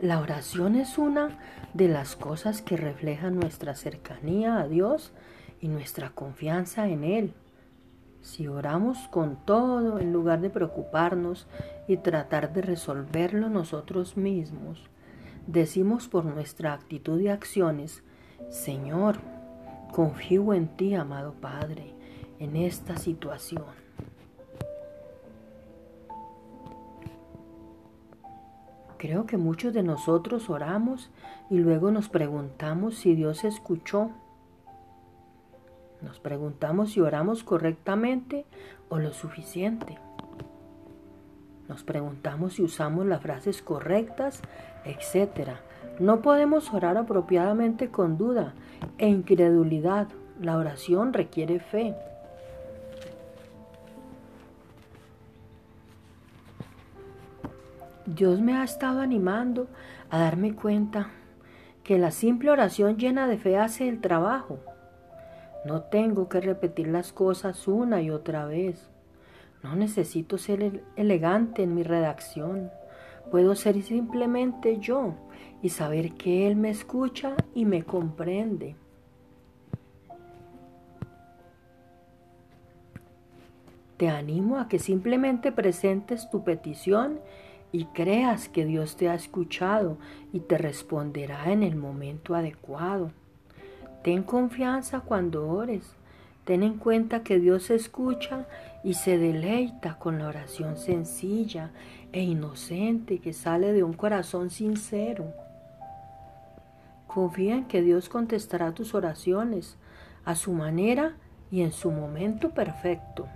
La oración es una de las cosas que refleja nuestra cercanía a Dios y nuestra confianza en Él. Si oramos con todo en lugar de preocuparnos y tratar de resolverlo nosotros mismos, decimos por nuestra actitud y acciones, Señor, confío en ti, amado Padre, en esta situación. Creo que muchos de nosotros oramos y luego nos preguntamos si Dios escuchó. Nos preguntamos si oramos correctamente o lo suficiente. Nos preguntamos si usamos las frases correctas, etc. No podemos orar apropiadamente con duda e incredulidad. La oración requiere fe. Dios me ha estado animando a darme cuenta que la simple oración llena de fe hace el trabajo. No tengo que repetir las cosas una y otra vez. No necesito ser elegante en mi redacción. Puedo ser simplemente yo y saber que Él me escucha y me comprende. Te animo a que simplemente presentes tu petición y creas que Dios te ha escuchado y te responderá en el momento adecuado. Ten confianza cuando ores. Ten en cuenta que Dios escucha y se deleita con la oración sencilla e inocente que sale de un corazón sincero. Confía en que Dios contestará tus oraciones a su manera y en su momento perfecto.